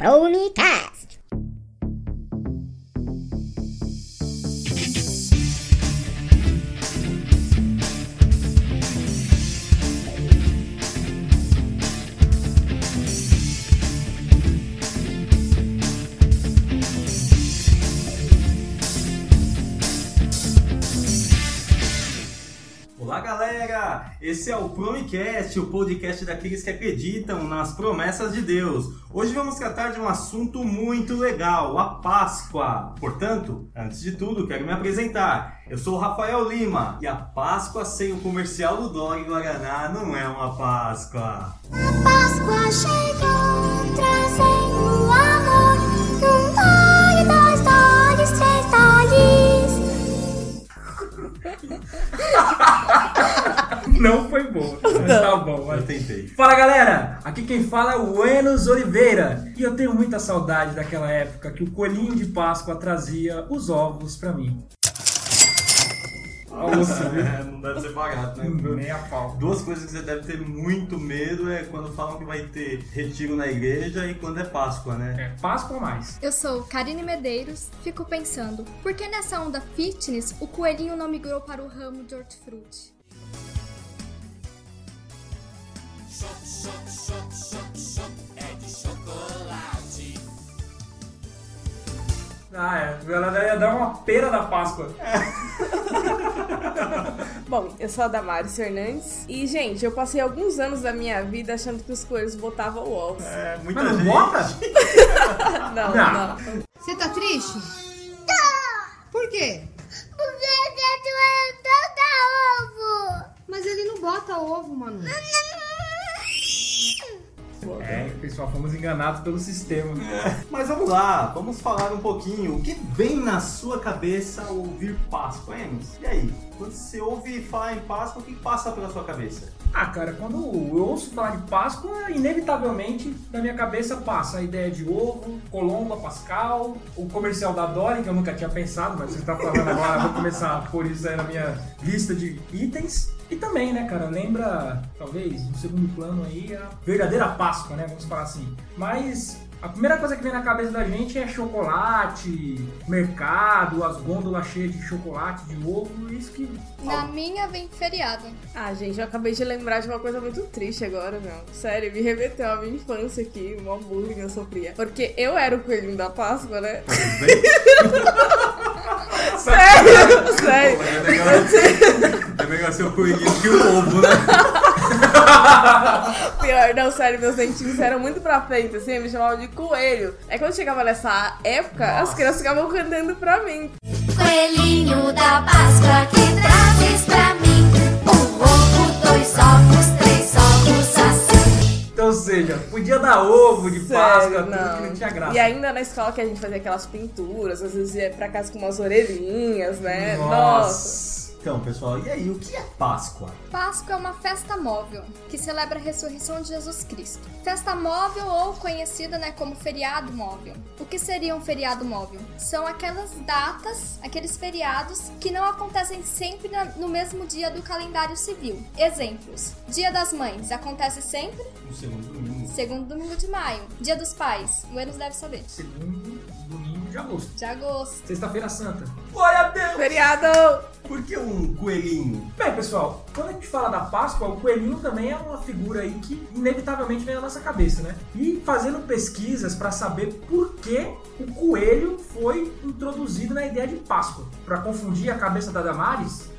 on cast. Esse é o Promicast, o podcast daqueles que acreditam nas promessas de Deus. Hoje vamos tratar de um assunto muito legal, a Páscoa. Portanto, antes de tudo, quero me apresentar. Eu sou o Rafael Lima e a Páscoa sem o comercial do Dog Guaraná não é uma Páscoa. Páscoa chegou, trazendo amor. Um dói, dois dóis, três dóis. Não foi boa. Mas tá bom, Eu vai. tentei. Fala galera, aqui quem fala é o Enos Oliveira e eu tenho muita saudade daquela época que o coelhinho de Páscoa trazia os ovos pra mim. Almoço, viu? É, não deve ser barato, né? Nem a pau. Duas coisas que você deve ter muito medo é quando falam que vai ter retiro na igreja e quando é Páscoa, né? É, Páscoa ou mais. Eu sou Karine Medeiros, fico pensando, por que nessa onda fitness o coelhinho não migrou para o ramo de hortifruti? Ah, é. Ela ia dar uma pera da Páscoa. Bom, eu sou a Damaris Fernandes e, gente, eu passei alguns anos da minha vida achando que os coelhos botavam ovos. É, muita Mas não gente. bota? Não, Não. não. Você tá triste? Por quê? É, pessoal, fomos enganados pelo sistema. Mas vamos lá, vamos falar um pouquinho. O que vem na sua cabeça ao ouvir Páscoa, Enos? E aí? Quando você ouve falar em Páscoa, o que passa pela sua cabeça? Ah, cara, quando eu ouço falar de Páscoa, inevitavelmente na minha cabeça passa a ideia de ovo, Colomba, Pascal, o comercial da Dory, que eu nunca tinha pensado, mas você tá falando agora, eu vou começar a pôr isso aí na minha lista de itens. E também, né, cara, lembra, talvez, no segundo plano aí, a verdadeira Páscoa, né, vamos falar assim. Mas a primeira coisa que vem na cabeça da gente é chocolate, mercado, as gôndolas cheias de chocolate, de ovo, isso que... Na minha vem feriado. Ah, gente, eu acabei de lembrar de uma coisa muito triste agora, meu. Sério, me remeteu à minha infância aqui, uma bullying eu sofria. Porque eu era o coelhinho da Páscoa, né? sério, sério. É melhor, é ser o coelhinho que o ovo, né? Pior, não, sério, meus dentinhos eram muito pra frente, assim, me chamavam de coelho. Aí quando chegava nessa época, as crianças ficavam cantando pra mim. Coelhinho da Páscoa que trazes pra mim. Um ovo, dois ovos, três ovos assim. Então, ou seja, podia dar ovo de Páscoa, Sério, tudo que não tinha graça. E ainda na escola que a gente fazia aquelas pinturas, às vezes ia pra casa com umas orelhinhas, né? Nossa. Nossa. Então, pessoal, e aí, o que é Páscoa? Páscoa é uma festa móvel que celebra a ressurreição de Jesus Cristo. Festa móvel ou conhecida né, como feriado móvel. O que seria um feriado móvel? São aquelas datas, aqueles feriados que não acontecem sempre no mesmo dia do calendário civil. Exemplos: Dia das Mães acontece sempre No segundo domingo. segundo domingo de maio. Dia dos Pais, o Enos deve saber. Segundo domingo de agosto. De agosto. Sexta-feira Santa. Glória a Deus! Feriado! Por que um coelhinho? Bem, pessoal, quando a gente fala da Páscoa, o coelhinho também é uma figura aí que inevitavelmente vem na nossa cabeça, né? E fazendo pesquisas para saber por que o coelho foi introduzido na ideia de Páscoa. Para confundir a cabeça da Damares?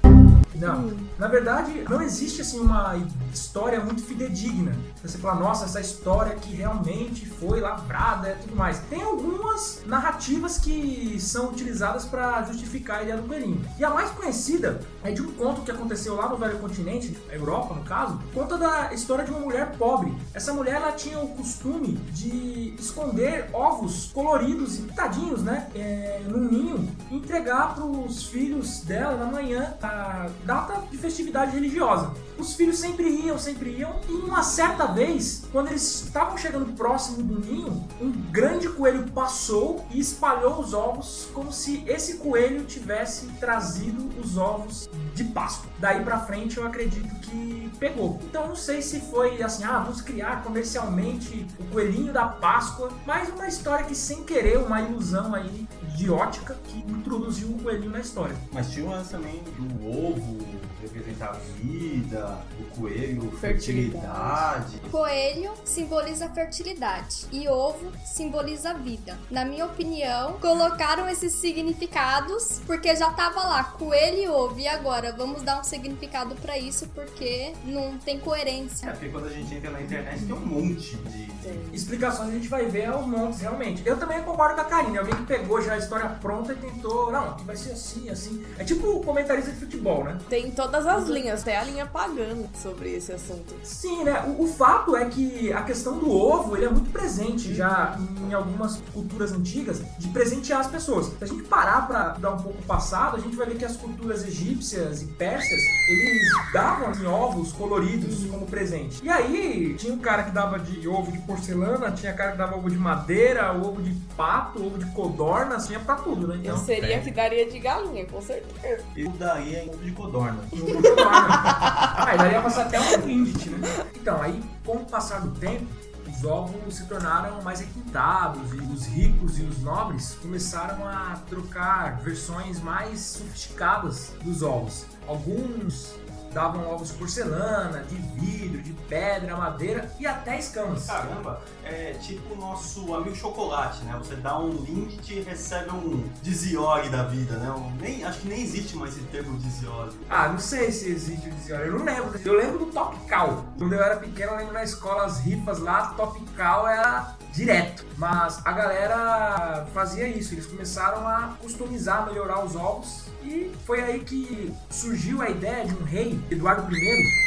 Não. Na verdade, não existe assim uma história muito fidedigna. Você fala, nossa, essa história que realmente foi lavrada e tudo mais. Tem algumas narrativas que são utilizadas para justificar a ideia do coelhinho. E a mais conhecida é de um conto que aconteceu lá no Velho Continente, a Europa no caso, conta da história de uma mulher pobre. Essa mulher ela tinha o costume de esconder ovos coloridos e pintadinhos, né, é, num ninho e entregar para os filhos dela na manhã, a data de festividade religiosa. Os filhos sempre iam, sempre iam. E uma certa vez, quando eles estavam chegando próximo do ninho, um grande coelho passou e espalhou os ovos como se esse coelho tivesse trazido os ovos de Páscoa. Daí pra frente eu acredito que pegou. Então não sei se foi assim, ah, vamos criar comercialmente o coelhinho da Páscoa, mas uma história que sem querer, uma ilusão aí de ótica que introduziu o coelhinho na história. Mas tinha umas também do ovo representar vida, o coelho, fertilidade. Coelho simboliza fertilidade e ovo simboliza vida. Na minha opinião, colocaram esses significados porque já tava lá coelho e ovo e agora vamos dar um significado pra isso porque não tem coerência. É, porque quando a gente entra na internet tem um monte de. Explicações a gente vai ver aos montes, realmente. Eu também concordo com a Karine, alguém que pegou já a história pronta e tentou, não, que vai ser assim, assim. É tipo o comentarista de futebol, né? Tem todas as linhas, tem a linha pagando sobre esse assunto. Sim, né? O, o fato é que a questão do ovo ele é muito presente já em algumas culturas antigas de presentear as pessoas. Se a gente parar pra dar um pouco passado, a gente vai ver que as culturas egípcias e persas eles davam assim, ovos coloridos como presente. E aí tinha um cara que dava de ovo de porcelana, tinha cara que dava ovo de madeira, ovo de pato, ovo de codorna, tinha pra tudo, né? Eu Então, seria é. que daria de galinha, com certeza. Eu daria ovo de codorna. De codorna. ah, daria pra até um Indit, né? Então, aí com o passar do tempo, os ovos se tornaram mais requintados e os ricos e os nobres começaram a trocar versões mais sofisticadas dos ovos. Alguns davam ovos de porcelana, de vidro, de pedra, madeira e até escamas. Caramba, é tipo o nosso amigo chocolate, né? Você dá um Lindt e recebe um Diziori da vida, né? Um- nem, acho que nem existe mais esse termo Diziori. Ah, não sei se existe o dicionário, eu não lembro. Eu lembro do Topical. Quando eu era pequeno, eu lembro na escola as rifas lá, Topical era direto. Mas a galera fazia isso, eles começaram a customizar, melhorar os ovos. E foi aí que surgiu a ideia de um rei, Eduardo I,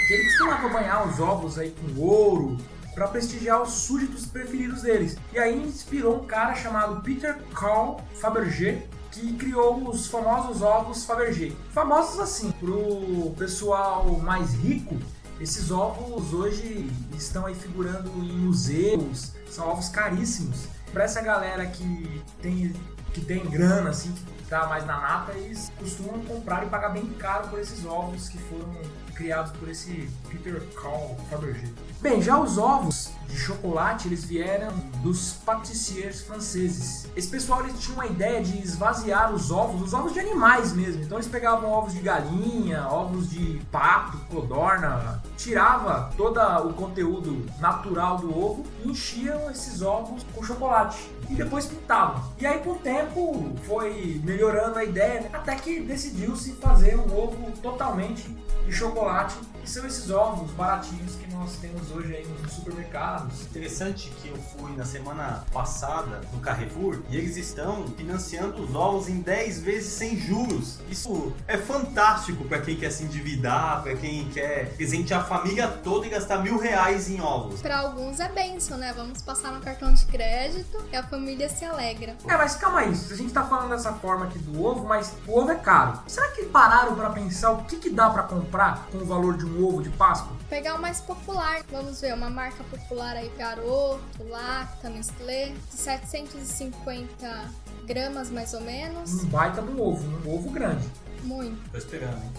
que ele costumava banhar os ovos aí com ouro, para prestigiar os súditos preferidos deles. E aí inspirou um cara chamado Peter Carl Fabergé, que criou os famosos ovos Fabergé. Famosos assim, pro pessoal mais rico, esses ovos hoje estão aí figurando em museus, são ovos caríssimos. Para essa galera que tem que tem grana assim, que tá mais na nata, eles costumam comprar e pagar bem caro por esses ovos que foram criados por esse Peter Carl Fabergé. Bem, já os ovos de chocolate, eles vieram dos patissiers franceses. Esse pessoal eles tinham uma ideia de esvaziar os ovos, os ovos de animais mesmo. Então eles pegavam ovos de galinha, ovos de pato, codorna, tirava todo o conteúdo natural do ovo e enchiam esses ovos com chocolate. E depois pintavam. E aí, com o tempo, foi melhorando a ideia, né? até que decidiu-se fazer um ovo totalmente de chocolate. E são esses ovos baratinhos que nós temos hoje aí nos supermercados. Interessante que eu fui na semana passada no Carrefour e eles estão financiando os ovos em 10 vezes sem juros. Isso é fantástico para quem quer se endividar, para quem quer presentear a família toda e gastar mil reais em ovos. Pra alguns é benção, né? Vamos passar no cartão de crédito e a família se alegra. É, mas calma aí, a gente tá falando dessa forma aqui do ovo, mas o ovo é caro. Será que pararam pra pensar o que, que dá pra comprar com o valor de um ovo de Páscoa? Pegar o mais popular, vamos ver, uma marca popular aí, Garoto, Lacta, Nestlé, de 750 gramas mais ou menos. Um baita um ovo, um ovo grande. Muito. Tô esperando, hein?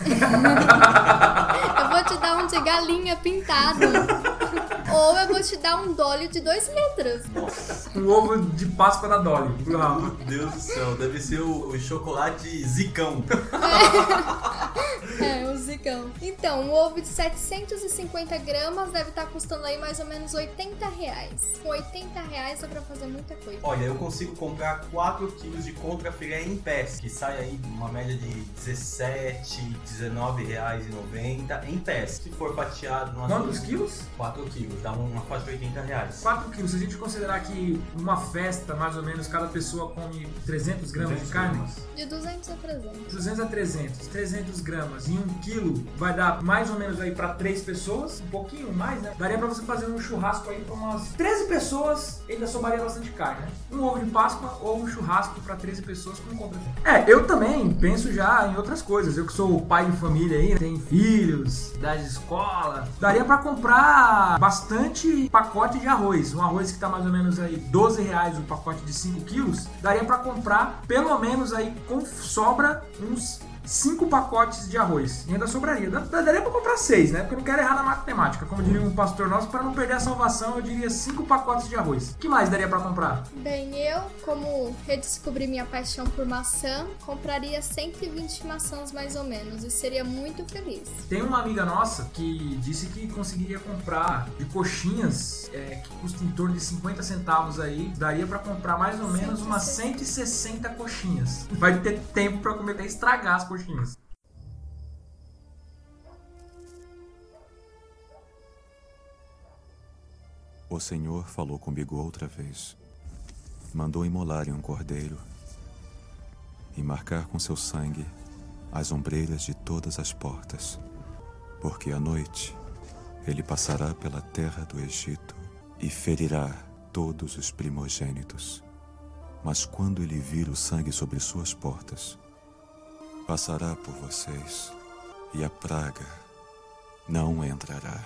Eu vou te dar um de galinha pintado. Ou eu vou te dar um dolly de 2 litros. Um ovo de Páscoa da Dolly. Meu Deus do céu, deve ser o, o chocolate zicão. É, o zicão. Então, um ovo de 750 gramas deve estar custando aí mais ou menos 80 reais. Com 80 reais dá pra fazer muita coisa. Olha, eu consigo comprar 4 quilos de contra filé em pés, que sai aí uma média de 17, 19 reais e 90 em pés. Se for fatiado Quantos quilos? 4 quilos, dá uma faixa de 80 reais. 4 quilos. Se a gente considerar que uma festa, mais ou menos, cada pessoa come 300 gramas de 200 carne, gramas. De 200 a 300. 200 a 300, 300 gramas em 1 quilo quilo vai dar mais ou menos aí pra três pessoas, um pouquinho mais, né? Daria pra você fazer um churrasco aí pra umas 13 pessoas, ainda sobraria bastante carne, né? Um ovo de Páscoa ou um churrasco pra 13 pessoas com compra. É, eu também penso já em outras coisas. Eu que sou pai de família aí, tenho filhos, idade de escola, daria pra comprar bastante pacote de arroz. Um arroz que tá mais ou menos aí 12 reais o pacote de 5 quilos, daria pra comprar pelo menos aí com sobra uns cinco pacotes de arroz. E ainda sobraria. Daria pra comprar seis, né? Porque eu não quero errar na matemática. Como diria um pastor nosso, para não perder a salvação, eu diria cinco pacotes de arroz. O que mais daria pra comprar? Bem, eu, como redescobri minha paixão por maçã, compraria 120 maçãs mais ou menos e seria muito feliz. Tem uma amiga nossa que disse que conseguiria comprar de coxinhas é, que custa em torno de 50 centavos aí. Daria pra comprar mais ou menos umas 160 coxinhas. Vai ter tempo pra comer até estragar as coxinhas. O Senhor falou comigo outra vez. Mandou imolarem um cordeiro e marcar com seu sangue as ombreiras de todas as portas, porque à noite ele passará pela terra do Egito e ferirá todos os primogênitos. Mas quando ele vir o sangue sobre suas portas, passará por vocês e a praga não entrará.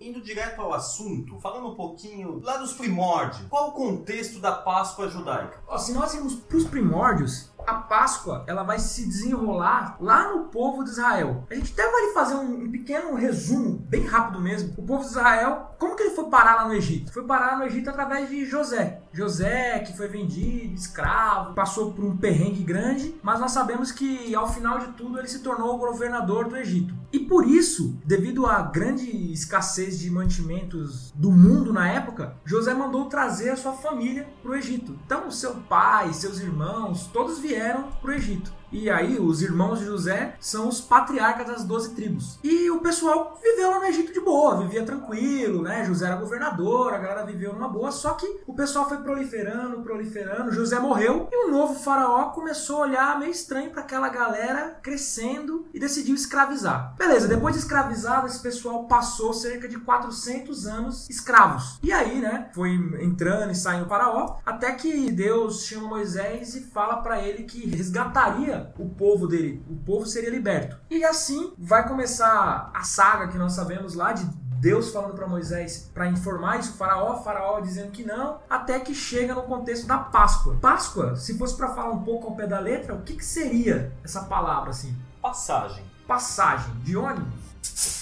Indo direto ao assunto, falando um pouquinho lá dos primórdios, qual o contexto da Páscoa judaica? Se nós irmos para os primórdios, a Páscoa ela vai se desenrolar lá no povo de Israel. A gente até vai fazer um, um pequeno resumo, bem rápido mesmo. O povo de Israel, como que ele foi parar lá no Egito? Foi parar no Egito através de José. José, que foi vendido, escravo, passou por um perrengue grande, mas nós sabemos que ao final de tudo ele se tornou o governador do Egito. E por isso, devido à grande escassez de mantimentos do mundo na época, José mandou trazer a sua família para o Egito. Então, seu pai, seus irmãos, todos vieram para o Egito. E aí, os irmãos de José são os patriarcas das 12 tribos. E o pessoal viveu lá no Egito de boa, vivia tranquilo, né? José era governador, a galera viveu numa boa. Só que o pessoal foi proliferando, proliferando. José morreu e o novo faraó começou a olhar meio estranho para aquela galera crescendo e decidiu escravizar. Beleza, depois de escravizado, esse pessoal passou cerca de 400 anos escravos. E aí, né? Foi entrando e saindo o faraó, até que Deus chama Moisés e fala para ele que resgataria o povo dele, o povo seria liberto. E assim vai começar a saga que nós sabemos lá de Deus falando para Moisés para informar isso, o faraó, faraó dizendo que não, até que chega no contexto da Páscoa. Páscoa, se fosse para falar um pouco ao pé da letra, o que, que seria essa palavra assim? Passagem. Passagem de ônibus?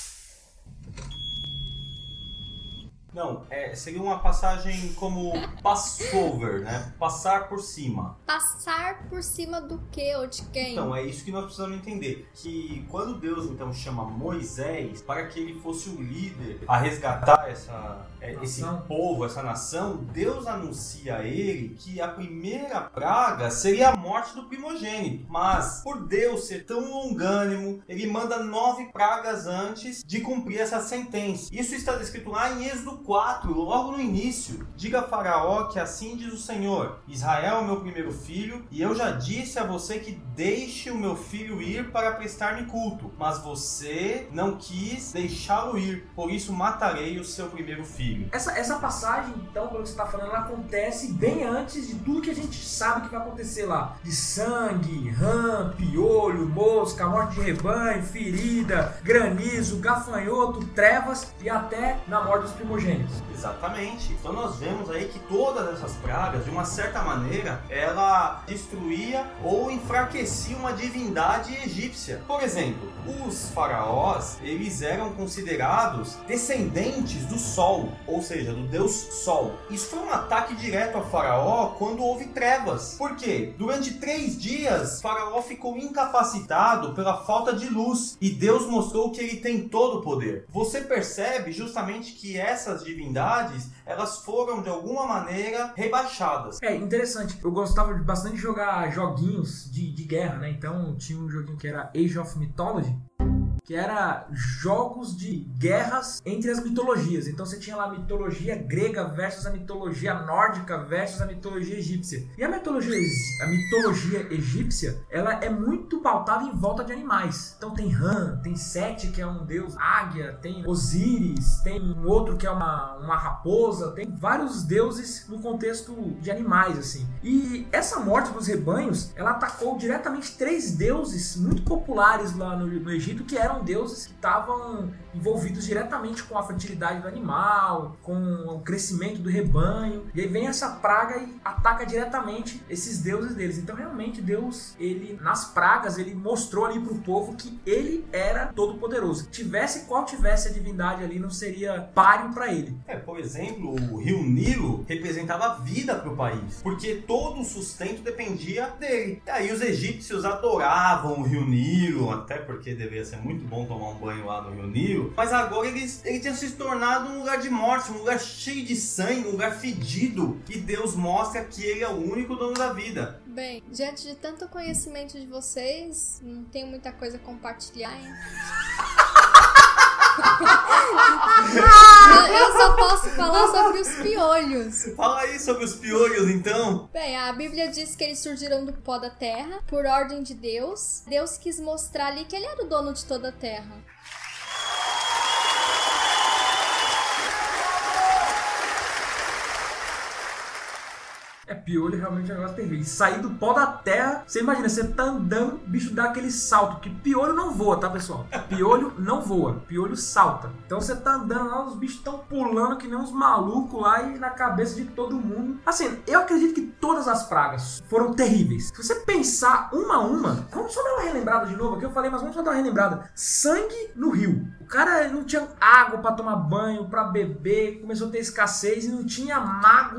Não, é, seria uma passagem como passover, né? Passar por cima. Passar por cima do que ou de quem? Então, é isso que nós precisamos entender. Que quando Deus então chama Moisés para que ele fosse o líder a resgatar essa, é, esse Nação. povo, essa nação, Deus anuncia a ele que a primeira praga seria a morte do primogênito. Mas, por Deus ser tão longânimo, ele manda nove pragas antes de cumprir essa sentença. Isso está descrito lá em Êxodo 4, logo no início. Diga a Faraó que assim diz o Senhor: Israel é meu primeiro filho, e eu já disse a você que deixe o meu filho ir para prestar-me culto. Mas você não quis deixá-lo ir, por isso matarei o seu primeiro filho. Essa, essa passagem, então, pelo que você está falando, ela acontece bem antes de tudo que a gente sabe que vai acontecer lá. De sangue, rã, piolho, mosca, morte de rebanho, ferida, granizo, gafanhoto, trevas e até na morte dos primogênitos. Exatamente. Então nós vemos aí que todas essas pragas, de uma certa maneira, ela destruía ou enfraquecia uma divindade egípcia. Por exemplo, os faraós, eles eram considerados descendentes do sol, ou seja, do deus sol. Isso foi um ataque direto a faraó quando houve trevas. Por quê? Durante três dias, faraó ficou incapacitado pela falta de luz e Deus mostrou que ele tem todo o poder. Você percebe justamente que essas divindades, elas foram de alguma maneira rebaixadas. É interessante. Eu gostava bastante de jogar joguinhos de, de guerra, né? Então tinha um joguinho que era Age of Mythology. Que era jogos de guerras entre as mitologias. Então você tinha lá a mitologia grega versus a mitologia nórdica versus a mitologia egípcia. E a mitologia, a mitologia egípcia, ela é muito pautada em volta de animais. Então tem Ram, tem Sete, que é um deus águia, tem Osíris, tem um outro que é uma, uma raposa, tem vários deuses no contexto de animais, assim. E essa morte dos rebanhos, ela atacou diretamente três deuses muito populares lá no, no Egito, que eram deuses que estavam envolvidos diretamente com a fertilidade do animal, com o crescimento do rebanho. E aí vem essa praga e ataca diretamente esses deuses deles. Então realmente Deus, ele nas pragas, ele mostrou ali pro povo que ele era todo poderoso. Tivesse qual tivesse a divindade ali, não seria páreo para ele. É, por exemplo, o rio Nilo representava vida para o país, porque todo o sustento dependia dele. E aí os egípcios adoravam o rio Nilo, até porque deveria ser muito bom tomar um banho lá no rio Nilo, mas agora eles, ele tinha se tornado um lugar de morte, um lugar cheio de sangue, um lugar fedido, e Deus mostra que ele é o único dono da vida. Bem, diante de tanto conhecimento de vocês, não tenho muita coisa a compartilhar, hein? Eu- Eu só posso falar sobre os piolhos. Fala aí sobre os piolhos então. Bem, a Bíblia diz que eles surgiram do pó da terra, por ordem de Deus. Deus quis mostrar ali que ele era o dono de toda a terra. Piolho realmente é um negócio terrível. E sair do pó da terra, você imagina, você tá andando, bicho dá aquele salto, que piolho não voa, tá, pessoal? Piolho não voa, piolho salta. Então você tá andando lá, os bichos estão pulando que nem uns malucos lá e na cabeça de todo mundo. Assim, eu acredito que todas as pragas foram terríveis. Se você pensar uma a uma, vamos só dar uma relembrada de novo aqui, eu falei, mas vamos só dar uma relembrada. Sangue no rio. O cara não tinha água pra tomar banho, pra beber, começou a ter escassez e não tinha mago,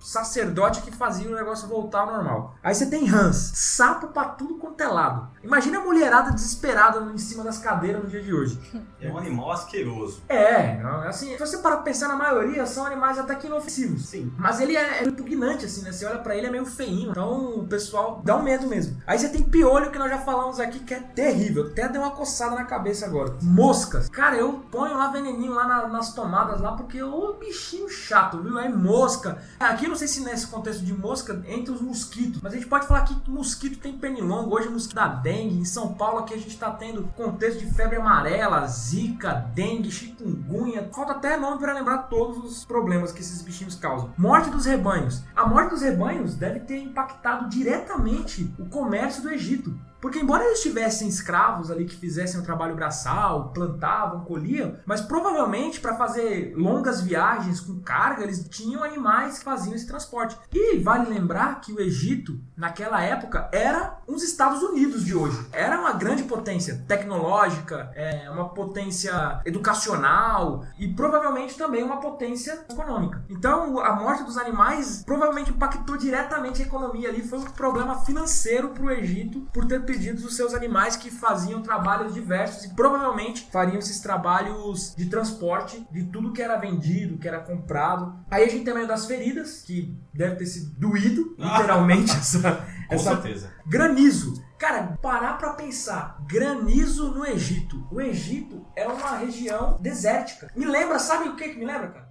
sacerdote que fazia o negócio voltar ao normal. Aí você tem rãs, sapo pra tudo quanto é lado. Imagina a mulherada desesperada em cima das cadeiras no dia de hoje. É um animal asqueroso. É, assim, se você parar pra pensar na maioria, são animais até que inofensivos. Sim. Mas ele é, é repugnante, assim, né? Você olha pra ele, é meio feinho. Então o pessoal dá um medo mesmo. Aí você tem piolho, que nós já falamos aqui, que é terrível. Até deu uma coçada na cabeça agora. Moscas. Cara, eu ponho lá veneninho lá na- nas tomadas lá, porque ô bichinho chato, viu? É mosca. Aqui não sei se nesse contexto de mosca entre os mosquitos, mas a gente pode falar que mosquito tem pernilongo. Hoje mosquito da dengue. Em São Paulo aqui a gente tá tendo contexto de febre amarela, zika, dengue, chikungunya. Falta até nome para lembrar todos os problemas que esses bichinhos causam. Morte dos rebanhos. A morte dos rebanhos deve ter impactado diretamente o comércio do Egito. Porque embora eles tivessem escravos ali que fizessem o trabalho braçal, plantavam, colhiam, mas provavelmente para fazer longas viagens com carga, eles tinham animais que faziam esse transporte. E vale lembrar que o Egito, naquela época, era uns Estados Unidos de hoje. Era uma grande potência tecnológica, é, uma potência educacional e provavelmente também uma potência econômica. Então, a morte dos animais provavelmente impactou diretamente a economia ali. Foi um problema financeiro para o Egito por ter perdido os seus animais que faziam trabalhos diversos e provavelmente fariam esses trabalhos de transporte de tudo que era vendido, que era comprado. Aí a gente tem meio das feridas, que deve ter sido doído, literalmente, essa, Com essa certeza. Granizo. Cara, parar pra pensar. Granizo no Egito. O Egito é uma região desértica. Me lembra, sabe o que que me lembra, cara?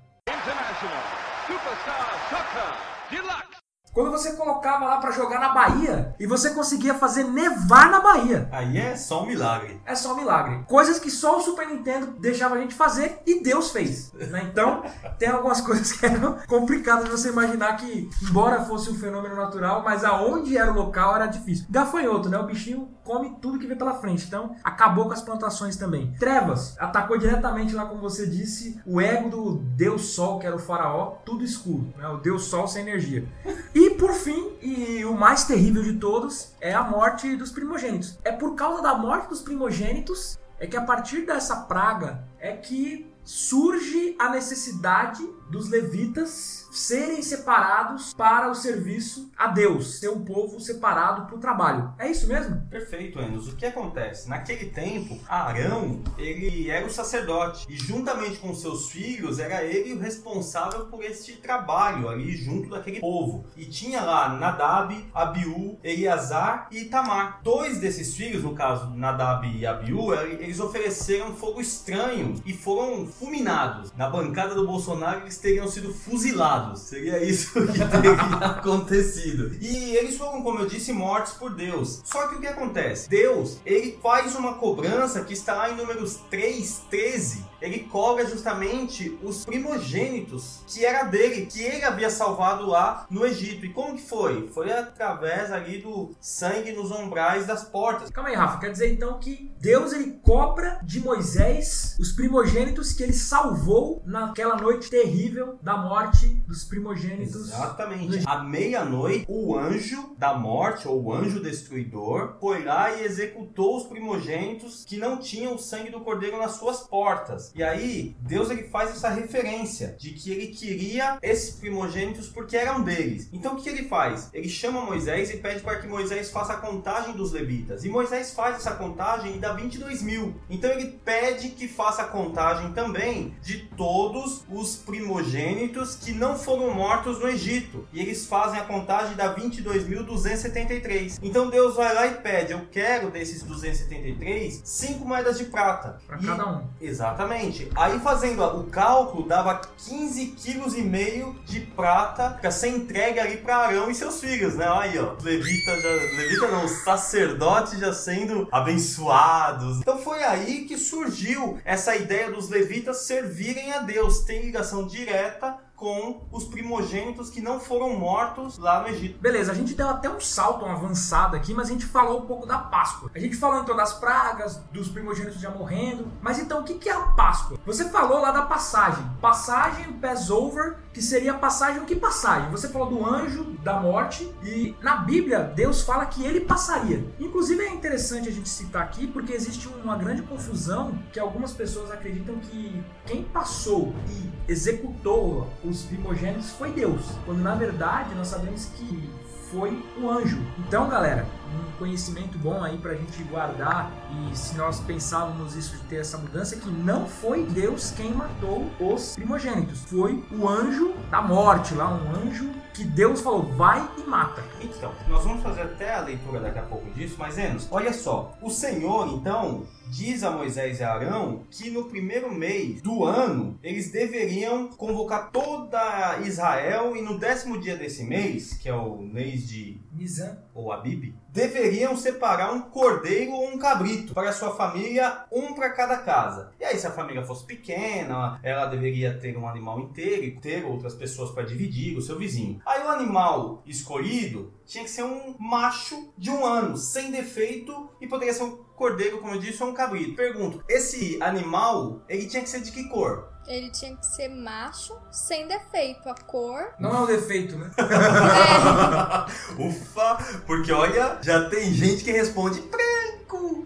Quando você colocava lá pra jogar na Bahia e você conseguia fazer nevar na Bahia. Aí é só um milagre. É só um milagre. Coisas que só o Super Nintendo deixava a gente fazer e Deus fez. né? Então, tem algumas coisas que eram complicadas de você imaginar que, embora fosse um fenômeno natural, mas aonde era o local era difícil. Gafanhoto, né? O bichinho come tudo que vem pela frente. Então, acabou com as plantações também. Trevas atacou diretamente lá, como você disse, o ego do Deus Sol, que era o faraó, tudo escuro. Né? O Deus Sol sem energia. E por fim, e o mais terrível de todos, é a morte dos primogênitos. É por causa da morte dos primogênitos é que a partir dessa praga é que surge a necessidade dos levitas serem separados para o serviço a Deus, ser um povo separado para o trabalho. É isso mesmo? Perfeito, Enos. O que acontece? Naquele tempo, Arão, ele era o sacerdote e juntamente com seus filhos, era ele o responsável por este trabalho ali junto daquele povo. E tinha lá Nadab, Abiú, Eleazar e Itamar. Dois desses filhos, no caso Nadab e Abiú, eles ofereceram fogo estranho e foram fulminados. Na bancada do Bolsonaro, eles teriam sido fuzilados. Seria isso que teria acontecido. E eles foram, como eu disse, mortos por Deus. Só que o que acontece? Deus, ele faz uma cobrança que está lá em números 3, 13. Ele cobra justamente os primogênitos que era dele, que ele havia salvado lá no Egito. E como que foi? Foi através ali do sangue nos umbrais das portas. Calma aí, Rafa. Quer dizer então que Deus ele cobra de Moisés os primogênitos que ele salvou naquela noite terrível da morte dos primogênitos. Exatamente. À meia-noite, o anjo da morte, ou o anjo destruidor, foi lá e executou os primogênitos que não tinham o sangue do cordeiro nas suas portas. E aí, Deus ele faz essa referência de que ele queria esses primogênitos porque eram deles. Então o que ele faz? Ele chama Moisés e pede para que Moisés faça a contagem dos levitas. E Moisés faz essa contagem e dá 22 mil. Então ele pede que faça a contagem também de todos os primogênitos que não foram mortos no Egito. E eles fazem a contagem da 22.273. Então Deus vai lá e pede: Eu quero desses 273 cinco moedas de prata. Para E- cada um. Exatamente. Aí fazendo o cálculo dava 15 quilos e meio de prata para ser entregue ali para Arão e seus filhos, né? Aí, ó, levita já, levita não, sacerdotes já sendo abençoados. Então foi aí que surgiu essa ideia dos levitas servirem a Deus, tem ligação direta com os primogênitos que não foram mortos lá no Egito. Beleza, a gente deu até um salto, uma avançada aqui, mas a gente falou um pouco da Páscoa. A gente falou então das pragas, dos primogênitos já morrendo. Mas então, o que é a Páscoa? Você falou lá da passagem. Passagem, Passover, que seria passagem, o que passagem? Você falou do anjo da morte e na Bíblia Deus fala que ele passaria. Inclusive é interessante a gente citar aqui porque existe uma grande confusão que algumas pessoas acreditam que quem passou e executou os primogênitos foi Deus, quando na verdade nós sabemos que foi um anjo. Então, galera, um conhecimento bom aí pra gente guardar e se nós pensávamos isso de ter essa mudança que não foi Deus quem matou os primogênitos, foi o anjo da morte lá, um anjo que Deus falou vai e mata. Então, nós vamos fazer até a leitura daqui a pouco disso, mas Enos, olha só. O Senhor, então, diz a Moisés e a Arão que no primeiro mês do ano eles deveriam convocar toda Israel e no décimo dia desse mês, que é o mês de Nizam. ou Abib, deveriam separar um cordeiro ou um cabrito para sua família, um para cada casa. E aí, se a família fosse pequena, ela deveria ter um animal inteiro e ter outras pessoas para dividir, o seu vizinho. Aí, o animal escolhido tinha que ser um macho de um ano, sem defeito, e poderia ser um cordeiro, como eu disse, ou um cabrito. Pergunto, esse animal, ele tinha que ser de que cor? Ele tinha que ser macho, sem defeito. A cor. Não é um defeito, né? Ufa, porque olha, já tem gente que responde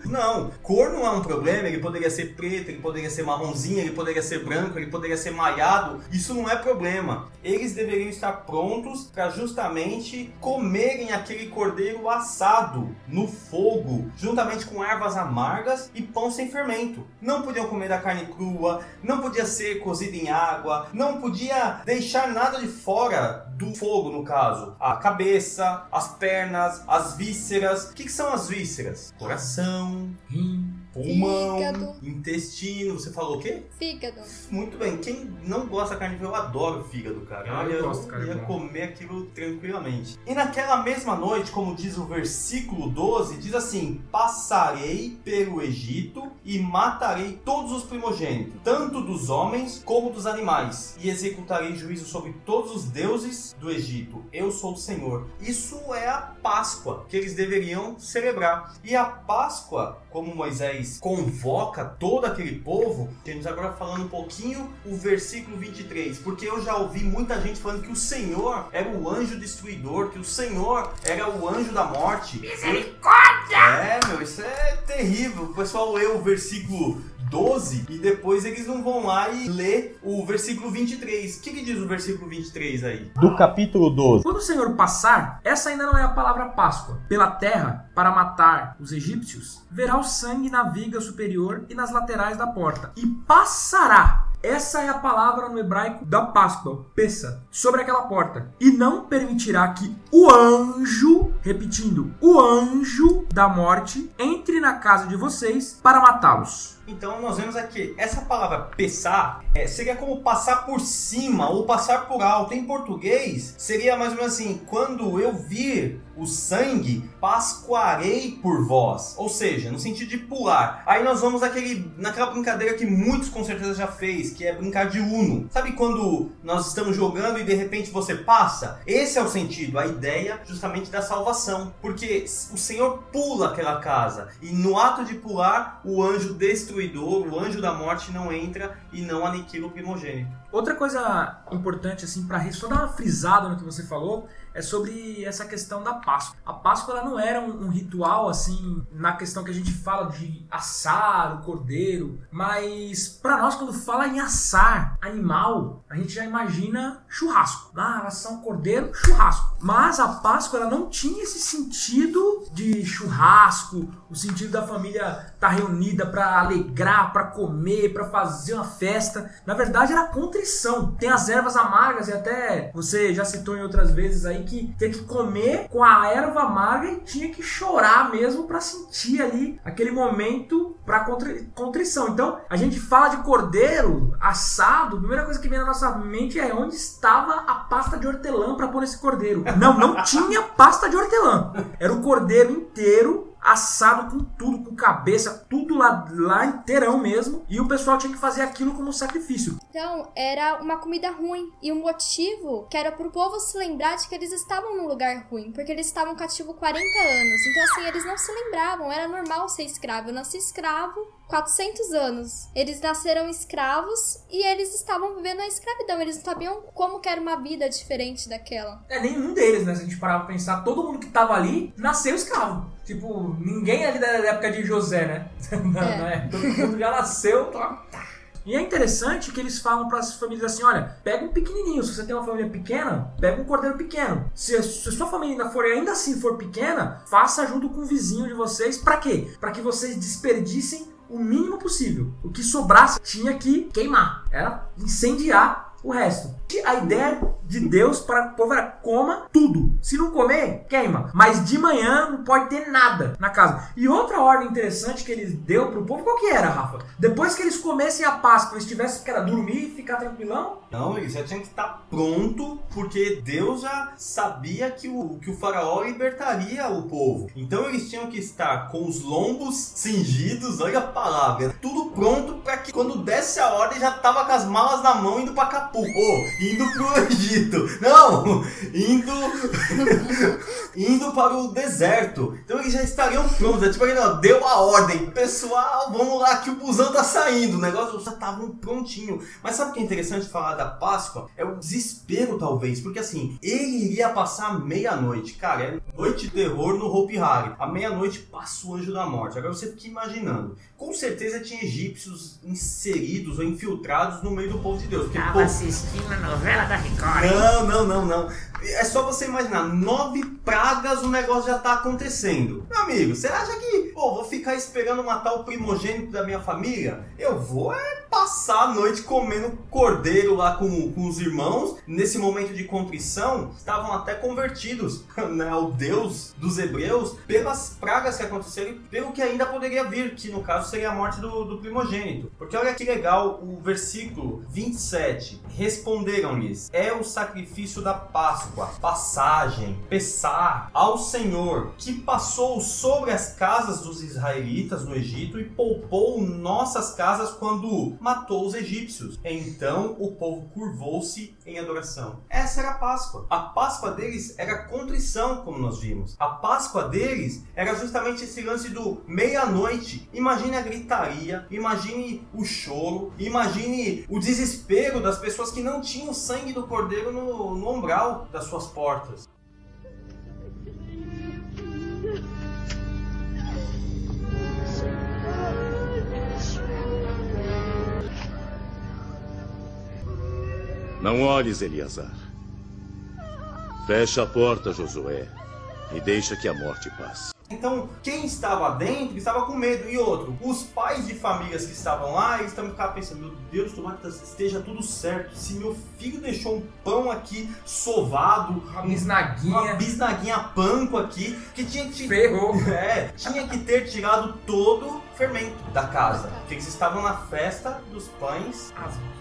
Não, cor não é um problema, ele poderia ser preto, ele poderia ser marronzinho, ele poderia ser branco, ele poderia ser maiado, isso não é problema. Eles deveriam estar prontos para justamente comerem aquele cordeiro assado no fogo, juntamente com ervas amargas e pão sem fermento. Não podiam comer da carne crua, não podia ser cozido em água, não podia deixar nada de fora do fogo, no caso. A cabeça, as pernas, as vísceras. O que, que são as vísceras? Coração, Rim. Pulmão, Fígado. intestino. Você falou o quê? Fígado. Muito bem. Quem não gosta da carne crua, eu adoro fígado, cara. Eu gosto de carne ia comer aquilo tranquilamente. E naquela mesma noite, como diz o versículo 12, diz assim: Passarei pelo Egito e matarei todos os primogênitos, tanto dos homens como dos animais, e executarei juízo sobre todos os deuses do Egito. Eu sou o Senhor. Isso é a Páscoa que eles deveriam celebrar. E a Páscoa, como Moisés convoca todo aquele povo, temos agora falando um pouquinho o versículo 23, porque eu já ouvi muita gente falando que o Senhor era o anjo destruidor, que o Senhor era o anjo da morte. Misericórdia! É, meu, isso é terrível. O pessoal lê o versículo 12 e depois eles não vão lá e ler o versículo 23. O que, que diz o versículo 23 aí? Do capítulo 12. Quando o Senhor passar, essa ainda não é a palavra Páscoa, pela terra para matar os egípcios, verá o sangue na viga superior e nas laterais da porta, e passará. Essa é a palavra no hebraico da Páscoa, pessa, sobre aquela porta. E não permitirá que o anjo, repetindo, o anjo da morte, entre na casa de vocês para matá-los. Então nós vemos aqui, essa palavra pensar é, seria como passar por cima ou passar por alto. Em português, seria mais ou menos assim: quando eu vir o sangue, pascoarei por vós. Ou seja, no sentido de pular. Aí nós vamos naquele, naquela brincadeira que muitos com certeza já fez, que é brincar de uno. Sabe quando nós estamos jogando e de repente você passa? Esse é o sentido, a ideia justamente da salvação. Porque o Senhor pula aquela casa e no ato de pular, o anjo destruidor, o anjo da morte não entra e não aniquila o primogênito. Outra coisa importante, assim, para só dar uma frisada no que você falou, é sobre essa questão da Páscoa. A Páscoa ela não era um, um ritual, assim, na questão que a gente fala de assar o cordeiro, mas para nós, quando fala em assar animal, a gente já imagina churrasco. Ah, assar um cordeiro, churrasco. Mas a Páscoa ela não tinha esse sentido de churrasco, o sentido da família estar reunida para alegrar, para comer, para fazer uma festa. Na verdade, era contrição. Tem as ervas amargas e até você já citou em outras vezes aí que ter que comer com a erva amarga e tinha que chorar mesmo para sentir ali aquele momento para contrição. Então, a gente fala de cordeiro assado, a primeira coisa que vem na nossa mente é onde estava a pasta de hortelã para pôr esse cordeiro. Não, não tinha pasta de hortelã. Era o cordeiro inteiro assado com tudo, com cabeça, tudo lá, lá inteirão mesmo. E o pessoal tinha que fazer aquilo como sacrifício. Então, era uma comida ruim. E o motivo que era pro povo se lembrar de que eles estavam num lugar ruim. Porque eles estavam cativos 40 anos. Então, assim, eles não se lembravam. Era normal ser escravo. Eu nasci escravo 400 anos. Eles nasceram escravos e eles estavam vivendo a escravidão. Eles não sabiam como que era uma vida diferente daquela. É, nenhum deles, né? Se a gente parar pra pensar, todo mundo que tava ali nasceu escravo. Tipo, ninguém ali da época de José, né? Não, É. né? Todo mundo já nasceu. Tá. E é interessante que eles falam para as famílias assim: olha, pega um pequenininho. Se você tem uma família pequena, pega um cordeiro pequeno. Se a, se a sua família ainda for ainda assim for pequena, faça junto com o vizinho de vocês. Para quê? Para que vocês desperdicem o mínimo possível. O que sobrasse tinha que queimar. Era incendiar o resto. E A ideia de Deus para o povo era coma tudo. Se não comer, queima. Mas de manhã não pode ter nada na casa. E outra ordem interessante que ele deu pro povo, qual que era, Rafa? Depois que eles comessem a Páscoa, eles tivessem que era dormir e ficar tranquilão, Não, ele já tinha que estar pronto, porque Deus já sabia que o, que o faraó libertaria o povo. Então eles tinham que estar com os lombos cingidos, olha a palavra, tudo pronto para que quando desse a ordem já tava com as malas na mão indo para Acapulco, ou indo pro Egito. Não, indo indo para o deserto. Então eles já estariam prontos. É tipo aquele, ó, deu a ordem. Pessoal, vamos lá que o busão tá saindo. O negócio já estavam prontinho. Mas sabe o que é interessante falar da Páscoa? É o desespero, talvez. Porque assim, ele iria passar meia-noite. Cara, é noite de terror no Hope Hari. À meia-noite passa o anjo da morte. Agora você fica imaginando. Com certeza tinha egípcios inseridos ou infiltrados no meio do povo de Deus. Porque, pô, assistindo a novela da Record. Não, não, não, não. É só você imaginar, nove pragas o negócio já tá acontecendo. Meu amigo, você acha que, pô, vou ficar esperando matar o primogênito da minha família? Eu vou é passar a noite comendo cordeiro lá com, com os irmãos. Nesse momento de contrição, estavam até convertidos né, ao Deus dos hebreus pelas pragas que aconteceram e pelo que ainda poderia vir, que no caso seria a morte do, do primogênito. Porque olha que legal o versículo 27. Responderam-lhes: É o sacrifício da Páscoa, passagem, pessar ao Senhor, que passou sobre as casas dos israelitas no Egito e poupou nossas casas quando matou os egípcios. Então o povo curvou-se em adoração. Essa era a Páscoa. A Páscoa deles era contrição, como nós vimos. A Páscoa deles era justamente esse lance do meia-noite. Imagine a gritaria, imagine o choro, imagine o desespero das pessoas que não tinham sangue do cordeiro no, no umbral das suas portas. Não olhes, Eliasar. Fecha a porta, Josué, e deixa que a morte passe. Então, quem estava dentro estava com medo. E outro, os pais de famílias que estavam lá, eles também ficavam pensando: meu Deus, tomara que esteja tudo certo. Se meu filho deixou um pão aqui sovado, Uma um- bisnaguinha. uma bisnaguinha panko aqui, que tinha que. Ferrou. É, tinha que ter tirado todo fermento da casa. Porque eles estavam na festa dos pães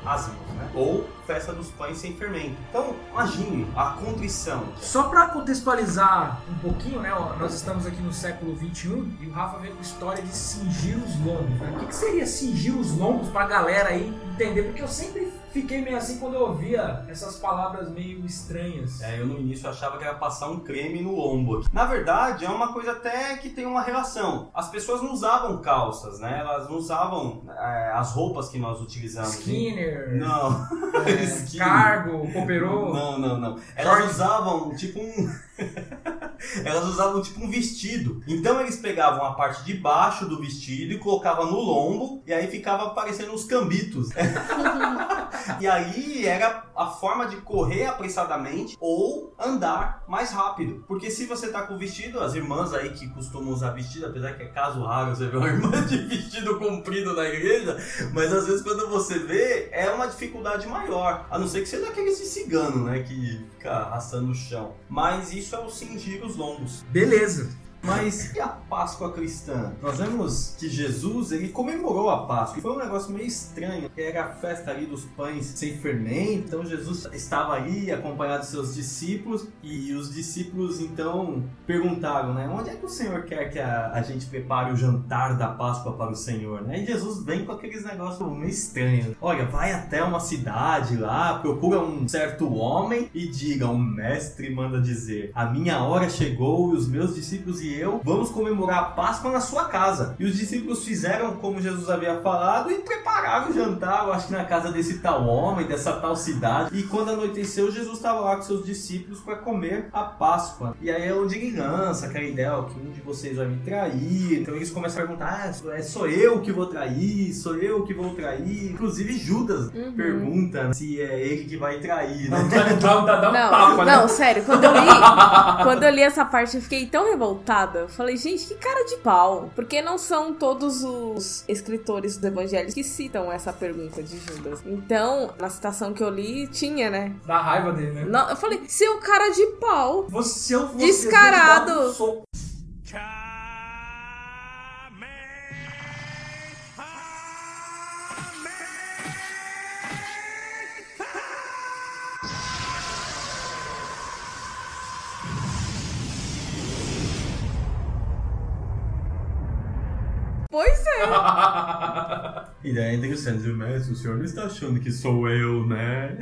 ázimos, né? Ou festa dos pães sem fermento. Então, imagine a contrição. Só pra contextualizar um pouquinho, né? ó, Nós estamos aqui no século XXI e o Rafa veio com a história de cingir os lombos. Né? O que, que seria cingir os lombos pra galera aí entender? Porque eu sempre fiquei meio assim quando eu ouvia essas palavras meio estranhas. É, eu no início achava que era passar um creme no aqui. Na verdade, é uma coisa até que tem uma relação. As pessoas não usavam calças, né? Elas não usavam é, as roupas que nós utilizamos. Skinner, Não. é, Skinner. cargo, cooperou. Não, não, não. Elas Short. usavam tipo um. Elas usavam tipo um vestido. Então eles pegavam a parte de baixo do vestido e colocavam no lombo e aí ficava parecendo uns cambitos. e aí era a forma de correr apressadamente ou andar mais rápido. Porque se você tá com o vestido, as irmãs aí que costumam usar vestido, apesar que é caso raro você ver uma irmã de vestido comprido na igreja, mas às vezes quando você vê, é uma dificuldade maior. A não ser que seja aqueles de cigano, né? Que fica arrastando no chão. Mas isso é o os lombos. Beleza. Mas e a Páscoa cristã? Nós vemos que Jesus, ele comemorou a Páscoa. Foi um negócio meio estranho, era a festa ali dos pães sem fermento. Então Jesus estava ali acompanhado de seus discípulos e os discípulos então perguntaram, né? Onde é que o Senhor quer que a, a gente prepare o jantar da Páscoa para o Senhor, né? E Jesus vem com aqueles negócios meio estranhos. Olha, vai até uma cidade lá, procura um certo homem e diga, o mestre manda dizer, a minha hora chegou e os meus discípulos e eu vamos comemorar a Páscoa na sua casa. E os discípulos fizeram como Jesus havia falado e prepararam o jantar, eu acho que na casa desse tal homem, dessa tal cidade. E quando anoiteceu, Jesus estava lá com seus discípulos para comer a Páscoa. E aí é onde ele lança aquela ideia, ó, que um de vocês vai me trair. Então eles começam a perguntar, ah, é sou eu que vou trair, sou eu que vou trair. Inclusive Judas pergunta se é ele que vai trair, né? Dá, dá, dá um Não, tapa, né? não, sério, quando eu li, quando eu li essa parte, eu fiquei tão revoltada. Eu falei, gente, que cara de pau. Porque não são todos os escritores do evangelho que citam essa pergunta de Judas. Então, na citação que eu li, tinha, né? Dá raiva dele, né? Não, eu falei, seu cara de pau. Você, eu fosse Descarado. Eu E daí é interessante, mestre, o senhor não está achando que sou eu, né?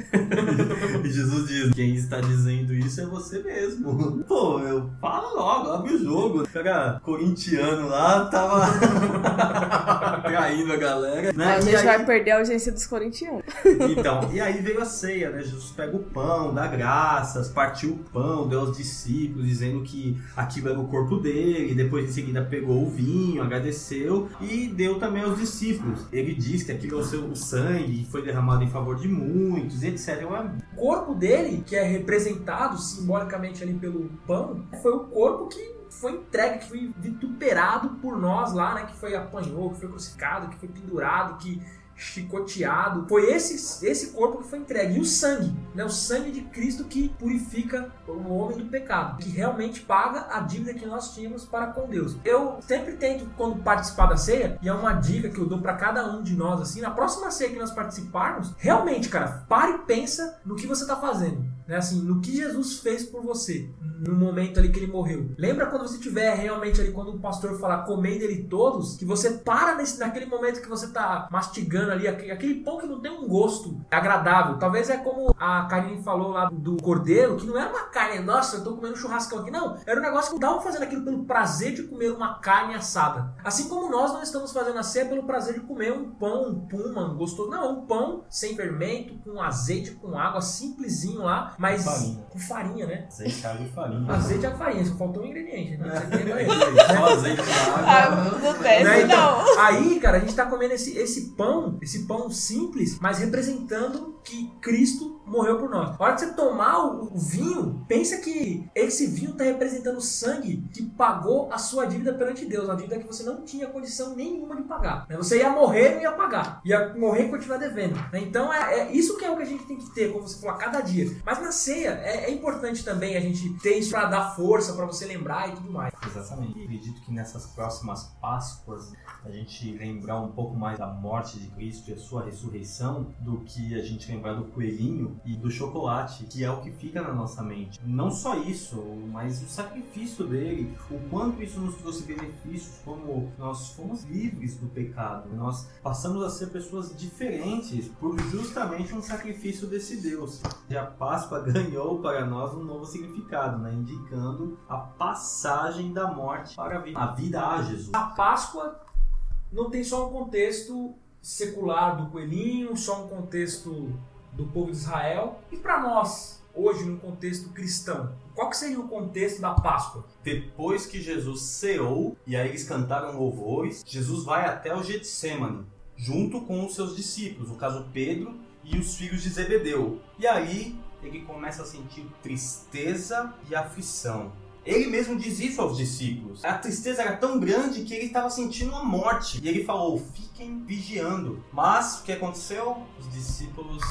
e Jesus diz, quem está dizendo isso é você mesmo. Pô, eu falo logo, abre o jogo. Cara corintiano lá tava traindo a galera. Né? A gente aí- vai perder a audiência dos corintianos. então, e aí veio a ceia, né? Jesus pega o pão, dá graças, partiu o pão, deu aos discípulos, dizendo que aquilo era o corpo dele. Depois, em seguida, pegou o vinho, agradeceu e deu também aos discípulos. Ele diz que aquilo é o seu sangue, foi derramado em favor de muitos, etc. É uma- O corpo dele, que é representado simbolicamente ali pelo pão, foi o corpo que foi entregue, que foi vituperado por nós lá, né? Que foi apanhou, que foi crucificado, que foi pendurado, que chicoteado. Foi esse, esse corpo que foi entregue. E o sangue, né? O sangue de Cristo que purifica o homem do pecado, que realmente paga a dívida que nós tínhamos para com Deus. Eu sempre tento, quando participar da ceia, e é uma dica que eu dou para cada um de nós, assim, na próxima ceia que nós participarmos, realmente, cara, pare e pensa no que você tá fazendo. Né, assim, no que Jesus fez por você no momento ali que ele morreu. Lembra quando você tiver realmente ali, quando o pastor falar comei dele todos, que você para nesse, naquele momento que você tá mastigando ali, aquele, pão que não tem um gosto agradável. Talvez é como a Karine falou lá do cordeiro, que não era uma carne, nossa, eu tô comendo um churrascão aqui. Não, era um negócio que estavam fazendo aquilo pelo prazer de comer uma carne assada. Assim como nós não estamos fazendo a ceia pelo prazer de comer um pão, um puma, gostoso. Não, um pão sem fermento, com azeite, com água, simplesinho lá, mas Farinha. com farinha, né? Azeite, água e farinha. Azeite é farinha, só faltou um ingrediente, né? É Só azeite e água. Ah, não desce, né? Então, não. aí, cara, a gente tá comendo esse, esse pão, esse pão simples, mas representando que Cristo morreu por nós. A hora que você tomar o, vinho, pensa que esse vinho está representando o sangue que pagou a sua dívida perante Deus, uma dívida que você não tinha condição nenhuma de pagar. né? Você ia morrer e não ia pagar, ia morrer e continuar devendo. né? Então é, é isso que é o que a gente tem que ter, como você falou, a cada dia. Mas na ceia é, é importante também a gente ter isso para dar força, para você lembrar e tudo mais. Exatamente. Acredito que nessas próximas Páscoas a gente lembrar um pouco mais da morte de Cristo e a sua ressurreição do que a gente lembrar do coelhinho e do chocolate, que é o que fica na nossa mente. Não só isso, mas o sacrifício dele, o quanto isso nos trouxe benefícios, como nós fomos livres do pecado, nós passamos a ser pessoas diferentes por justamente um sacrifício desse Deus. E a Páscoa ganhou para nós um novo significado, né? indicando a passagem da morte para a vida, a vida a Jesus. A Páscoa não tem só um contexto secular do coelhinho, só um contexto do povo de Israel. E para nós, hoje, num contexto cristão, qual que seria o contexto da Páscoa? Depois que Jesus ceou e aí eles cantaram louvores, Jesus vai até o Getsemane, junto com os seus discípulos, no caso Pedro e os filhos de Zebedeu. E aí ele começa a sentir tristeza e aflição. Ele mesmo diz isso aos discípulos. A tristeza era tão grande que ele estava sentindo a morte. E ele falou: fiquem vigiando. Mas o que aconteceu? Os discípulos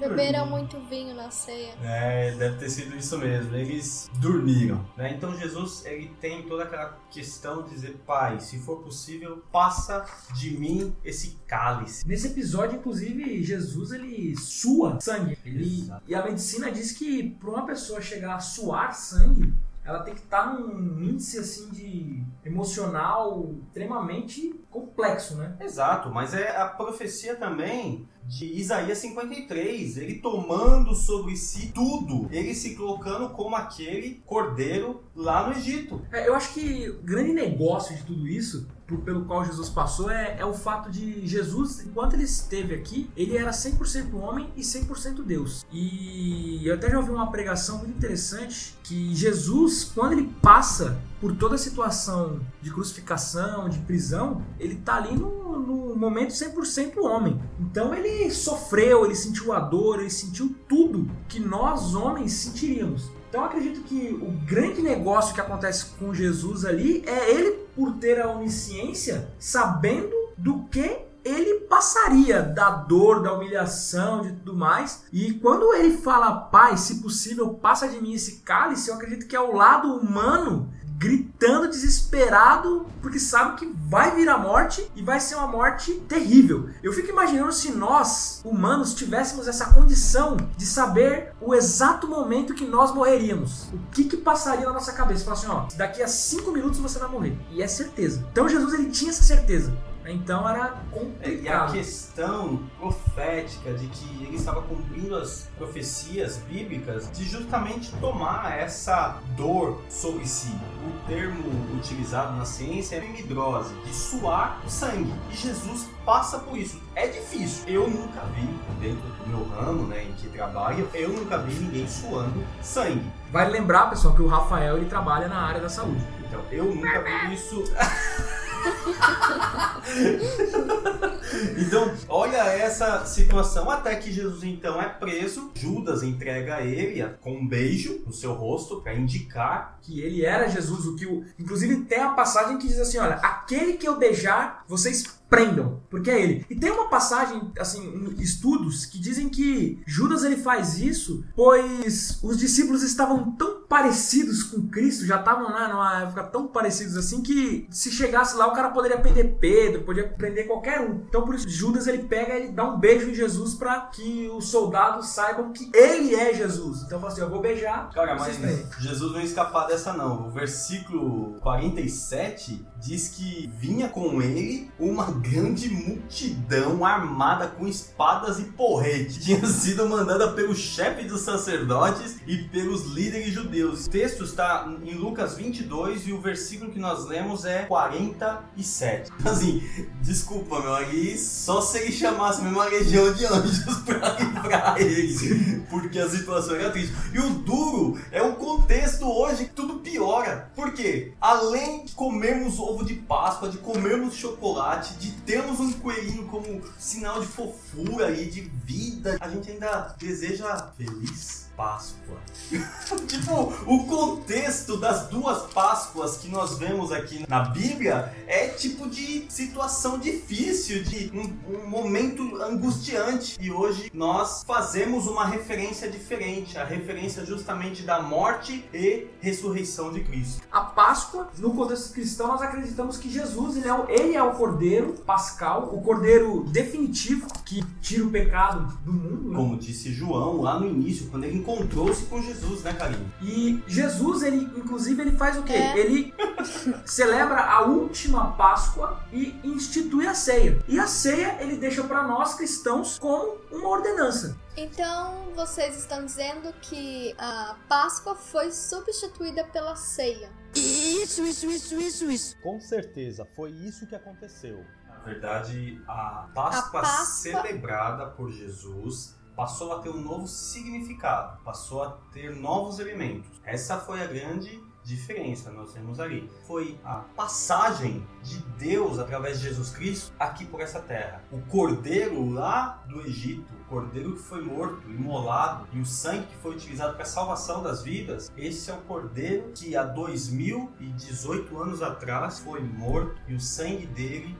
Beberam muito vinho na ceia. É, deve ter sido isso mesmo. Eles dormiram. Né? Então Jesus ele tem toda aquela questão de dizer, Pai, se for possível, passa de mim esse cálice. Nesse episódio, inclusive, Jesus ele sua sangue. Ele, Exato. e a medicina diz que para uma pessoa chegar a suar sangue, ela tem que estar num índice assim de emocional extremamente complexo, né? Exato, mas é a profecia também de Isaías 53, ele tomando sobre si tudo, ele se colocando como aquele cordeiro lá no Egito. É, eu acho que o grande negócio de tudo isso, pelo qual Jesus passou, é, é o fato de Jesus, enquanto ele esteve aqui, ele era 100% homem e 100% Deus. E eu até já ouvi uma pregação muito interessante que Jesus, quando ele passa por toda a situação de crucificação, de prisão, ele tá ali no, no momento 100% homem. Então ele sofreu, ele sentiu a dor, ele sentiu tudo que nós homens sentiríamos. Então acredito que o grande negócio que acontece com Jesus ali é ele, por ter a onisciência, sabendo do que ele passaria da dor, da humilhação, de tudo mais. E quando ele fala, Pai, se possível, passa de mim esse cálice, eu acredito que é o lado humano gritando desesperado porque sabe que vai vir a morte e vai ser uma morte terrível. Eu fico imaginando se nós, humanos, tivéssemos essa condição de saber o exato momento que nós morreríamos. O que que passaria na nossa cabeça? Falar assim, ó, daqui a cinco minutos você vai morrer. E é certeza. Então Jesus ele tinha essa certeza. Então era É, E a complicado. questão profética de que ele estava cumprindo as profecias bíblicas de justamente tomar essa dor sobre si. O termo utilizado na ciência é hemidrose, de suar sangue. E Jesus passa por isso. É difícil. Eu nunca vi, dentro do meu ramo, né, em que trabalho, eu nunca vi ninguém suando sangue. Vale lembrar, pessoal, que o Rafael ele trabalha na área da saúde. Então, eu nunca vi isso. então, olha essa situação. Até que Jesus então é preso. Judas entrega ele com um beijo no seu rosto para indicar. que ele era Jesus, o que o, inclusive tem a passagem que diz assim, olha, aquele que eu beijar, vocês prendam, porque é ele. E tem uma passagem, assim, em estudos que dizem que Judas ele faz isso, pois os discípulos estavam tão parecidos com Cristo, já estavam lá numa época tão parecidos assim que se chegasse lá o cara poderia prender Pedro, podia prender qualquer um. Então por isso Judas ele pega e ele dá um beijo em Jesus para que os soldados saibam que ele é Jesus. Então fala assim, eu vou beijar, Cara, mas prendem. Jesus não ia escapar dessa não. O versículo 47 diz que vinha com ele uma grande multidão armada com espadas e porrete. Tinha sido mandada pelo chefe dos sacerdotes e pelos líderes judeus. Deus. O texto está em Lucas 22 e o versículo que nós lemos é 47. Assim, desculpa, meu, aí só se ele chamasse mesmo uma legião de anjos pra livrar ele, porque a situação era triste. E o duro é o contexto hoje que tudo piora. Por quê? Além de comermos ovo de Páscoa, de comermos chocolate, de termos um coelhinho como sinal de fofura e de vida, a gente ainda deseja feliz Páscoa. tipo, o contexto das duas Páscoas que nós vemos aqui na Bíblia é tipo de situação difícil, de um, um momento angustiante. E hoje nós fazemos uma referência diferente, a referência justamente da morte e ressurreição de Cristo. A Páscoa, no contexto cristão, nós acreditamos que Jesus ele é, o, ele é o Cordeiro Pascal, o Cordeiro definitivo que tira o pecado do mundo. né? Como disse João lá no início, quando ele encontrou-se com Jesus, né, Karine? E Jesus, ele, inclusive, ele faz o quê? É. Ele celebra a última Páscoa e institui a ceia. E a ceia ele deixa para nós cristãos como uma ordenança. Então, vocês estão dizendo que a Páscoa foi substituída pela ceia. Isso, isso, isso, isso, isso. Com certeza, foi isso que aconteceu. Na verdade, a Páscoa, A Páscoa- celebrada por Jesus passou a ter um novo significado, passou a ter novos elementos. Essa foi a grande diferença, nós temos ali. Foi a passagem de Deus através de Jesus Cristo aqui por essa terra. O cordeiro lá do Egito, o cordeiro que foi morto, imolado, e o sangue que foi utilizado para a salvação das vidas, esse é o cordeiro que há 2018 anos atrás foi morto e o sangue dele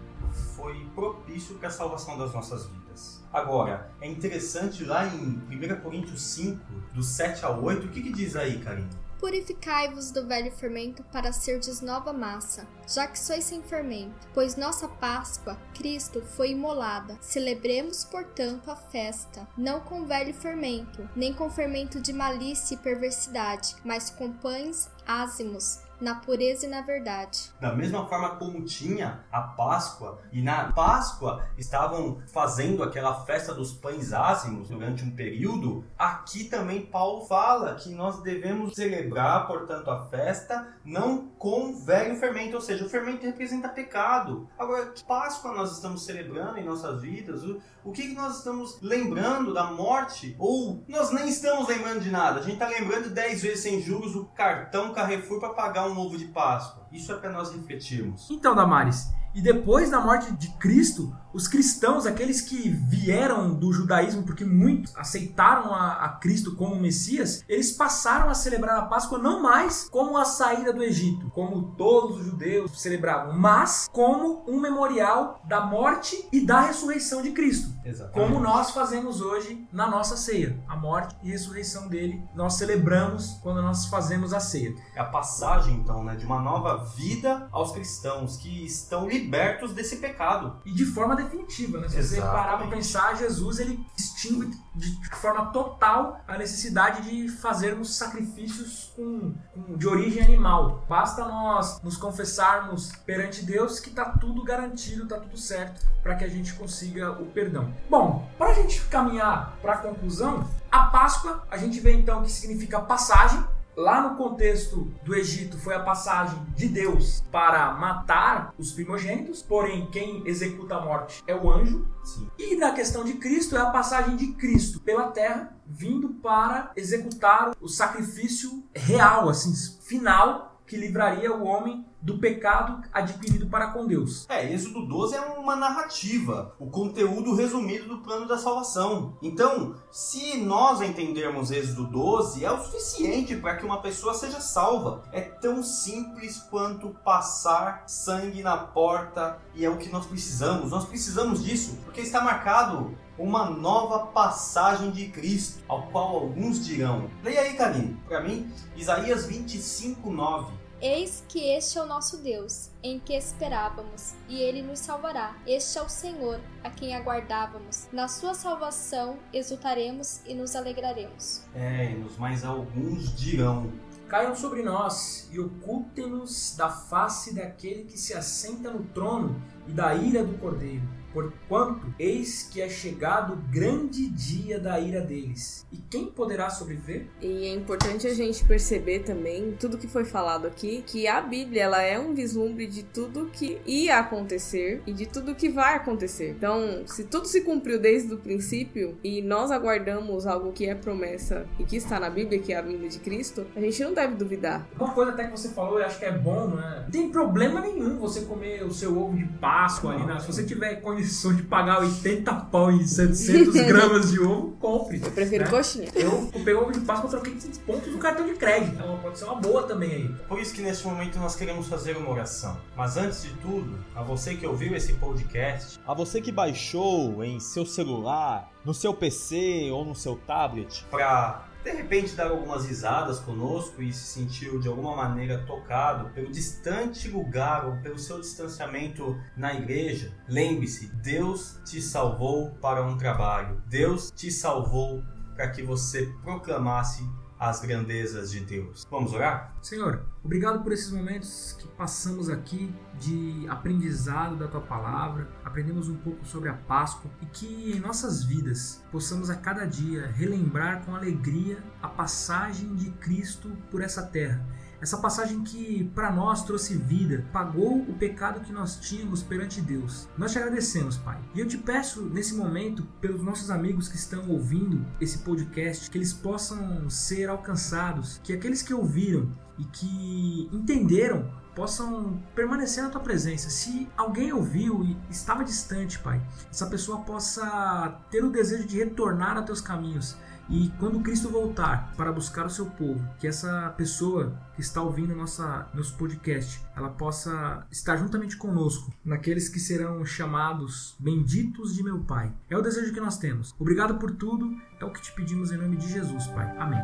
foi propício para a salvação das nossas vidas. Agora, é interessante lá em 1 Coríntios 5, do 7 ao 8, o que, que diz aí, Karine? Purificai-vos do velho fermento para serdes nova massa, já que sois sem fermento, pois nossa Páscoa, Cristo, foi imolada. Celebremos, portanto, a festa, não com velho fermento, nem com fermento de malícia e perversidade, mas com pães ázimos, na pureza e na verdade. Da mesma forma como tinha a Páscoa, e na Páscoa estavam fazendo aquela festa dos pães ázimos durante um período, aqui também Paulo fala que nós devemos celebrar, portanto, a festa não com velho fermento, ou seja, o fermento representa pecado. Agora, que Páscoa nós estamos celebrando em nossas vidas? O, o que, que nós estamos lembrando da morte? Ou nós nem estamos lembrando de nada? A gente está lembrando 10 vezes sem juros o cartão Carrefour para pagar um ovo de Páscoa. Isso é para nós refletirmos. Então, Damares, e depois da morte de Cristo, os cristãos, aqueles que vieram do judaísmo, porque muitos aceitaram a, a Cristo como Messias, eles passaram a celebrar a Páscoa não mais como a saída do Egito, como todos os judeus celebravam, mas como um memorial da morte e da ressurreição de Cristo. Exatamente. Como nós fazemos hoje na nossa ceia. A morte e ressurreição dele, nós celebramos quando nós fazemos a ceia. É a passagem, então, né, de uma nova vida aos cristãos que estão libertos desse pecado. e de forma definitiva, né? Se você Exatamente. parar pra pensar, Jesus ele extingue de forma total a necessidade de fazermos sacrifícios com, com- de origem animal. Basta nós nos confessarmos perante Deus que tá tudo garantido, tá tudo certo para que a gente consiga o perdão. Bom, para a gente caminhar para a conclusão, a Páscoa a gente vê então que significa passagem. Lá no contexto do Egito foi a passagem de Deus para matar os primogênitos, porém quem executa a morte é o anjo. Sim. E na questão de Cristo é a passagem de Cristo pela terra, vindo para executar o sacrifício real, assim, final, que livraria o homem do pecado adquirido para com Deus. É, Êxodo 12 é uma narrativa, o conteúdo resumido do plano da salvação. Então, se nós entendermos Êxodo 12, é o suficiente para que uma pessoa seja salva. É tão simples quanto passar sangue na porta e é o que nós precisamos. Nós precisamos disso porque está marcado uma nova passagem de Cristo, ao qual alguns dirão. Leia aí, Karine, para mim, Isaías 25, 9. Eis que este é o nosso Deus, em que esperávamos, e ele nos salvará. Este é o Senhor, a quem aguardávamos. Na sua salvação exultaremos e nos alegraremos. É, nos mais alguns dirão. Caiam sobre nós e ocultem-nos da face daquele que se assenta no trono e da ira do cordeiro. Porquanto, eis que é chegado o grande dia da ira deles. E quem poderá sobreviver? E é importante a gente perceber também tudo que foi falado aqui, que a Bíblia ela é um vislumbre de tudo que ia acontecer e de tudo que vai acontecer. Então, se tudo se cumpriu desde o princípio e nós aguardamos algo que é promessa e que está na Bíblia, que é a vinda de Cristo, a gente não deve duvidar. Uma coisa até que você falou, eu acho que é bom, né? Não tem problema nenhum você comer o seu ovo de Páscoa ali, né? Se você tiver condições de pagar 80 pau em 700 gramas de ovo, compre. Eu prefiro né? coxinha. Eu peguei ovo de Páscoa, troquei pontos do cartão de crédito. Então pode ser uma boa também aí. Por isso que neste momento nós queremos fazer uma oração. Mas antes de tudo, a você que ouviu esse podcast, A você que baixou em seu celular, no seu PC ou no seu tablet, para de repente dar algumas risadas conosco e se sentiu de alguma maneira tocado pelo distante lugar ou pelo seu distanciamento na igreja, lembre-se, Deus te salvou para um trabalho. Deus te salvou para que você proclamasse as grandezas de Deus. Vamos orar? Senhor, obrigado por esses momentos que passamos aqui de aprendizado da tua palavra, aprendemos um pouco sobre a Páscoa e que em nossas vidas possamos a cada dia relembrar com alegria a passagem de Cristo por essa terra. Essa passagem que para nós trouxe vida, pagou o pecado que nós tínhamos perante Deus. Nós te agradecemos, Pai. E eu te peço nesse momento, pelos nossos amigos que estão ouvindo esse podcast, que eles possam ser alcançados, que aqueles que ouviram e que entenderam possam permanecer na tua presença. Se alguém ouviu e estava distante, Pai, essa pessoa possa ter o desejo de retornar a teus caminhos. E quando Cristo voltar para buscar o seu povo, que essa pessoa que está ouvindo nossa, nosso podcast, ela possa estar juntamente conosco, naqueles que serão chamados benditos de meu Pai. É o desejo que nós temos. Obrigado por tudo, é o que te pedimos em nome de Jesus, Pai. Amém.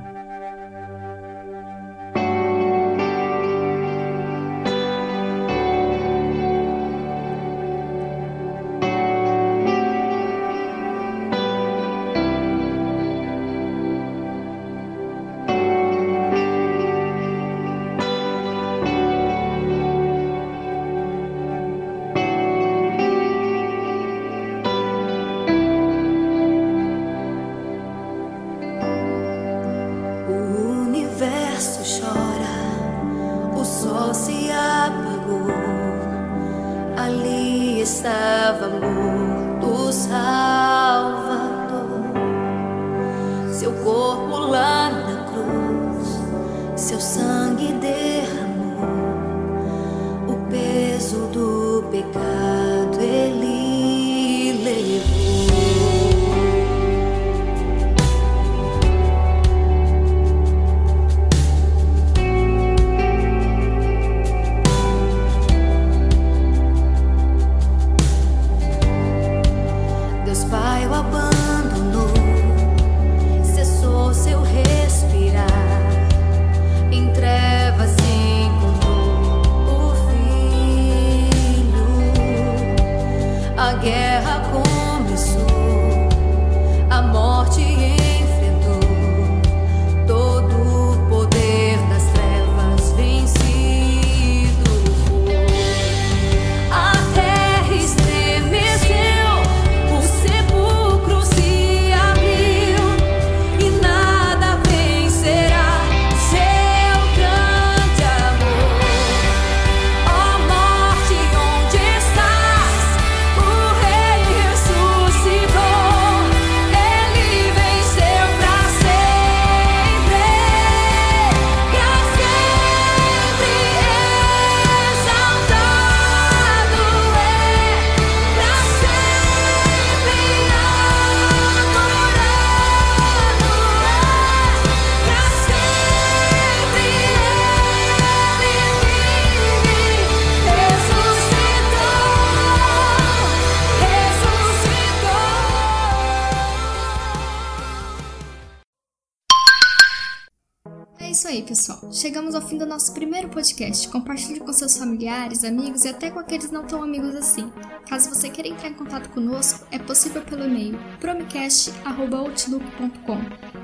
Podcast. Compartilhe com seus familiares, amigos e até com aqueles não tão amigos assim. Caso você queira entrar em contato conosco, é possível pelo e-mail promicast.outlook.com.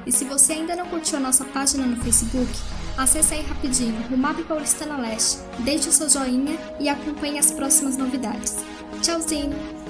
E se você ainda não curtiu a nossa página no Facebook, acesse aí rapidinho o Mapa Paulistana Leste, deixe o seu joinha e acompanhe as próximas novidades. Tchauzinho!